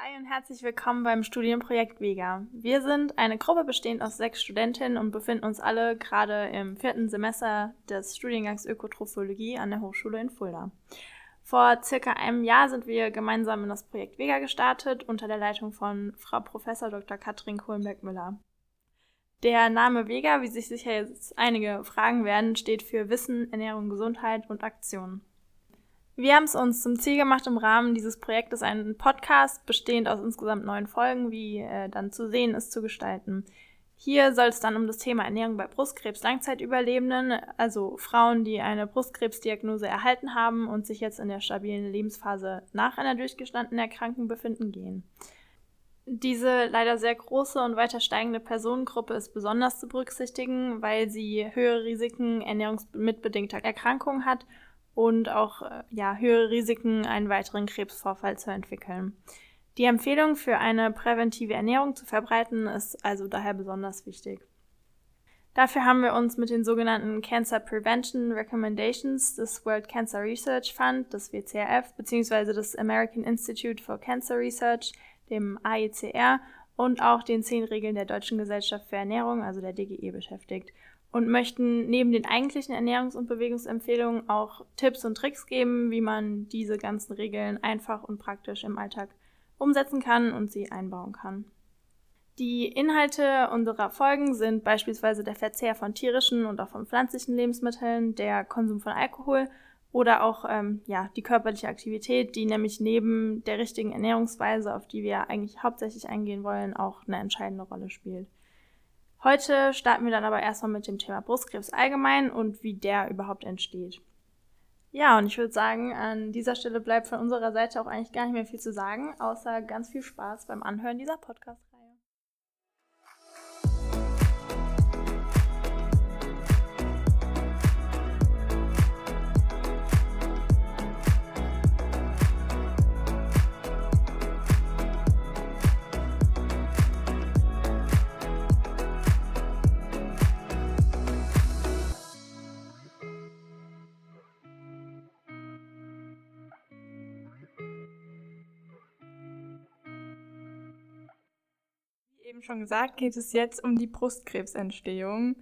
Hi und herzlich willkommen beim Studienprojekt Vega. Wir sind eine Gruppe bestehend aus sechs Studentinnen und befinden uns alle gerade im vierten Semester des Studiengangs Ökotrophologie an der Hochschule in Fulda. Vor circa einem Jahr sind wir gemeinsam in das Projekt Vega gestartet unter der Leitung von Frau Professor Dr. Katrin Kohlenberg-Müller. Der Name Vega, wie sich sicher jetzt einige fragen werden, steht für Wissen, Ernährung, Gesundheit und Aktion. Wir haben es uns zum Ziel gemacht, im Rahmen dieses Projektes einen Podcast bestehend aus insgesamt neun Folgen, wie äh, dann zu sehen ist, zu gestalten. Hier soll es dann um das Thema Ernährung bei Brustkrebs-Langzeitüberlebenden, also Frauen, die eine Brustkrebsdiagnose erhalten haben und sich jetzt in der stabilen Lebensphase nach einer durchgestandenen Erkrankung befinden, gehen. Diese leider sehr große und weiter steigende Personengruppe ist besonders zu berücksichtigen, weil sie höhere Risiken ernährungsmitbedingter Erkrankungen hat und auch äh, ja, höhere Risiken, einen weiteren Krebsvorfall zu entwickeln. Die Empfehlung für eine präventive Ernährung zu verbreiten ist also daher besonders wichtig. Dafür haben wir uns mit den sogenannten Cancer Prevention Recommendations des World Cancer Research Fund, des WCRF, bzw. des American Institute for Cancer Research, dem AICR, und auch den zehn Regeln der Deutschen Gesellschaft für Ernährung, also der DGE, beschäftigt und möchten neben den eigentlichen Ernährungs- und Bewegungsempfehlungen auch Tipps und Tricks geben, wie man diese ganzen Regeln einfach und praktisch im Alltag umsetzen kann und sie einbauen kann. Die Inhalte unserer Folgen sind beispielsweise der Verzehr von tierischen und auch von pflanzlichen Lebensmitteln, der Konsum von Alkohol oder auch ähm, ja, die körperliche Aktivität, die nämlich neben der richtigen Ernährungsweise, auf die wir eigentlich hauptsächlich eingehen wollen, auch eine entscheidende Rolle spielt. Heute starten wir dann aber erstmal mit dem Thema Brustkrebs allgemein und wie der überhaupt entsteht. Ja, und ich würde sagen, an dieser Stelle bleibt von unserer Seite auch eigentlich gar nicht mehr viel zu sagen, außer ganz viel Spaß beim Anhören dieser Podcast. Eben schon gesagt, geht es jetzt um die Brustkrebsentstehung.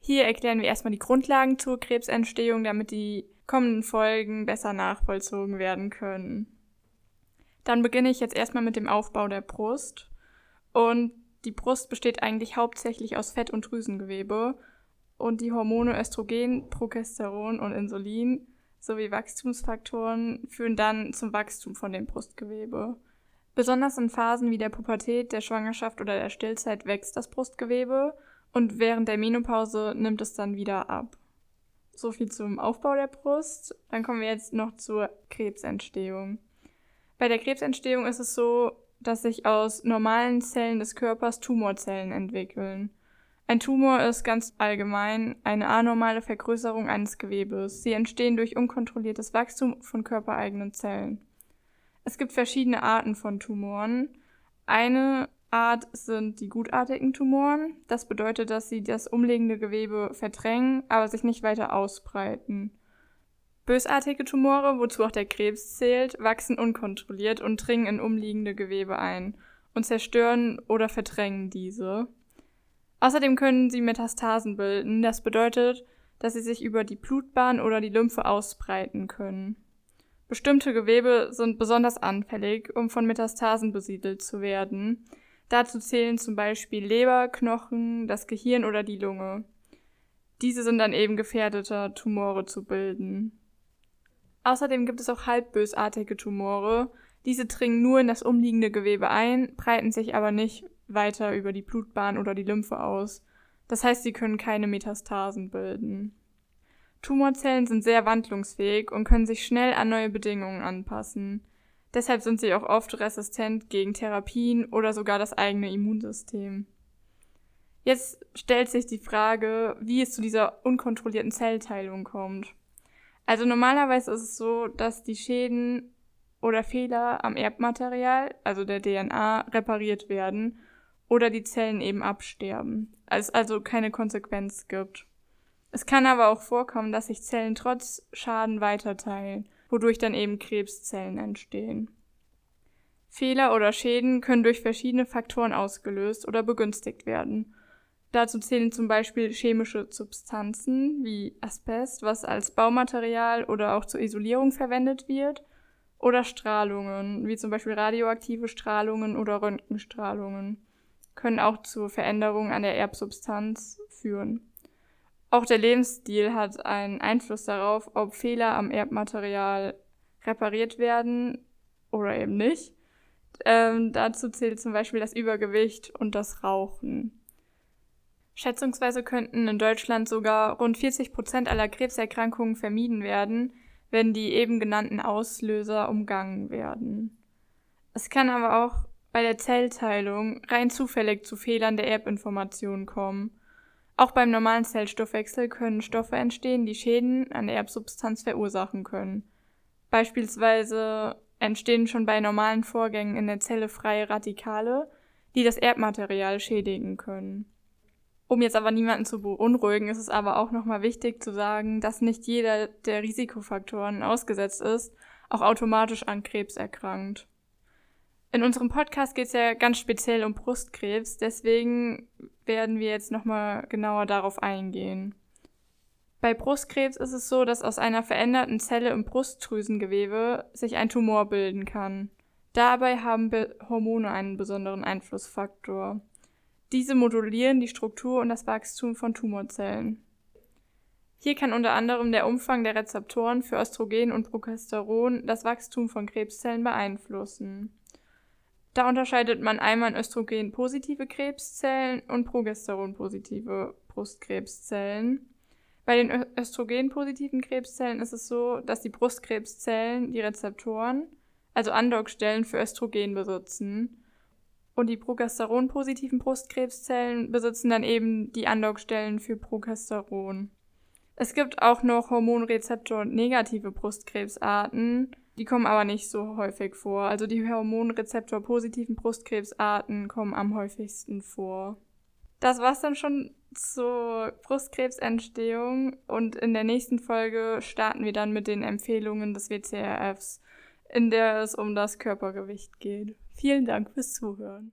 Hier erklären wir erstmal die Grundlagen zur Krebsentstehung, damit die kommenden Folgen besser nachvollzogen werden können. Dann beginne ich jetzt erstmal mit dem Aufbau der Brust. Und die Brust besteht eigentlich hauptsächlich aus Fett- und Drüsengewebe. Und die Hormone Östrogen, Progesteron und Insulin sowie Wachstumsfaktoren führen dann zum Wachstum von dem Brustgewebe. Besonders in Phasen wie der Pubertät, der Schwangerschaft oder der Stillzeit wächst das Brustgewebe und während der Menopause nimmt es dann wieder ab. So viel zum Aufbau der Brust. Dann kommen wir jetzt noch zur Krebsentstehung. Bei der Krebsentstehung ist es so, dass sich aus normalen Zellen des Körpers Tumorzellen entwickeln. Ein Tumor ist ganz allgemein eine anormale Vergrößerung eines Gewebes. Sie entstehen durch unkontrolliertes Wachstum von körpereigenen Zellen. Es gibt verschiedene Arten von Tumoren. Eine Art sind die gutartigen Tumoren. Das bedeutet, dass sie das umliegende Gewebe verdrängen, aber sich nicht weiter ausbreiten. Bösartige Tumore, wozu auch der Krebs zählt, wachsen unkontrolliert und dringen in umliegende Gewebe ein und zerstören oder verdrängen diese. Außerdem können sie Metastasen bilden. Das bedeutet, dass sie sich über die Blutbahn oder die Lymphe ausbreiten können. Bestimmte Gewebe sind besonders anfällig, um von Metastasen besiedelt zu werden. Dazu zählen zum Beispiel Leber, Knochen, das Gehirn oder die Lunge. Diese sind dann eben gefährdeter, Tumore zu bilden. Außerdem gibt es auch halbbösartige Tumore. Diese dringen nur in das umliegende Gewebe ein, breiten sich aber nicht weiter über die Blutbahn oder die Lymphe aus. Das heißt, sie können keine Metastasen bilden. Tumorzellen sind sehr wandlungsfähig und können sich schnell an neue Bedingungen anpassen. Deshalb sind sie auch oft resistent gegen Therapien oder sogar das eigene Immunsystem. Jetzt stellt sich die Frage, wie es zu dieser unkontrollierten Zellteilung kommt. Also normalerweise ist es so, dass die Schäden oder Fehler am Erbmaterial, also der DNA, repariert werden oder die Zellen eben absterben, es also keine Konsequenz gibt. Es kann aber auch vorkommen, dass sich Zellen trotz Schaden weiterteilen, wodurch dann eben Krebszellen entstehen. Fehler oder Schäden können durch verschiedene Faktoren ausgelöst oder begünstigt werden. Dazu zählen zum Beispiel chemische Substanzen wie Asbest, was als Baumaterial oder auch zur Isolierung verwendet wird, oder Strahlungen, wie zum Beispiel radioaktive Strahlungen oder Röntgenstrahlungen, können auch zur Veränderung an der Erbsubstanz führen. Auch der Lebensstil hat einen Einfluss darauf, ob Fehler am Erbmaterial repariert werden oder eben nicht. Ähm, dazu zählt zum Beispiel das Übergewicht und das Rauchen. Schätzungsweise könnten in Deutschland sogar rund 40 Prozent aller Krebserkrankungen vermieden werden, wenn die eben genannten Auslöser umgangen werden. Es kann aber auch bei der Zellteilung rein zufällig zu Fehlern der Erbinformation kommen. Auch beim normalen Zellstoffwechsel können Stoffe entstehen, die Schäden an der Erbsubstanz verursachen können. Beispielsweise entstehen schon bei normalen Vorgängen in der Zelle freie Radikale, die das Erbmaterial schädigen können. Um jetzt aber niemanden zu beunruhigen, ist es aber auch nochmal wichtig zu sagen, dass nicht jeder der Risikofaktoren ausgesetzt ist, auch automatisch an Krebs erkrankt. In unserem Podcast geht es ja ganz speziell um Brustkrebs, deswegen werden wir jetzt nochmal genauer darauf eingehen. Bei Brustkrebs ist es so, dass aus einer veränderten Zelle im Brustdrüsengewebe sich ein Tumor bilden kann. Dabei haben Hormone einen besonderen Einflussfaktor. Diese modulieren die Struktur und das Wachstum von Tumorzellen. Hier kann unter anderem der Umfang der Rezeptoren für Östrogen und Progesteron das Wachstum von Krebszellen beeinflussen. Da unterscheidet man einmal Östrogen-positive Krebszellen und Progesteron-positive Brustkrebszellen. Bei den Östrogen-positiven Krebszellen ist es so, dass die Brustkrebszellen die Rezeptoren, also Andockstellen für Östrogen besitzen und die Progesteron-positiven Brustkrebszellen besitzen dann eben die Andockstellen für Progesteron. Es gibt auch noch Hormonrezeptor-negative Brustkrebsarten, die kommen aber nicht so häufig vor. Also die Hormonrezeptor-positiven Brustkrebsarten kommen am häufigsten vor. Das war's dann schon zur Brustkrebsentstehung und in der nächsten Folge starten wir dann mit den Empfehlungen des WCRFs, in der es um das Körpergewicht geht. Vielen Dank fürs Zuhören.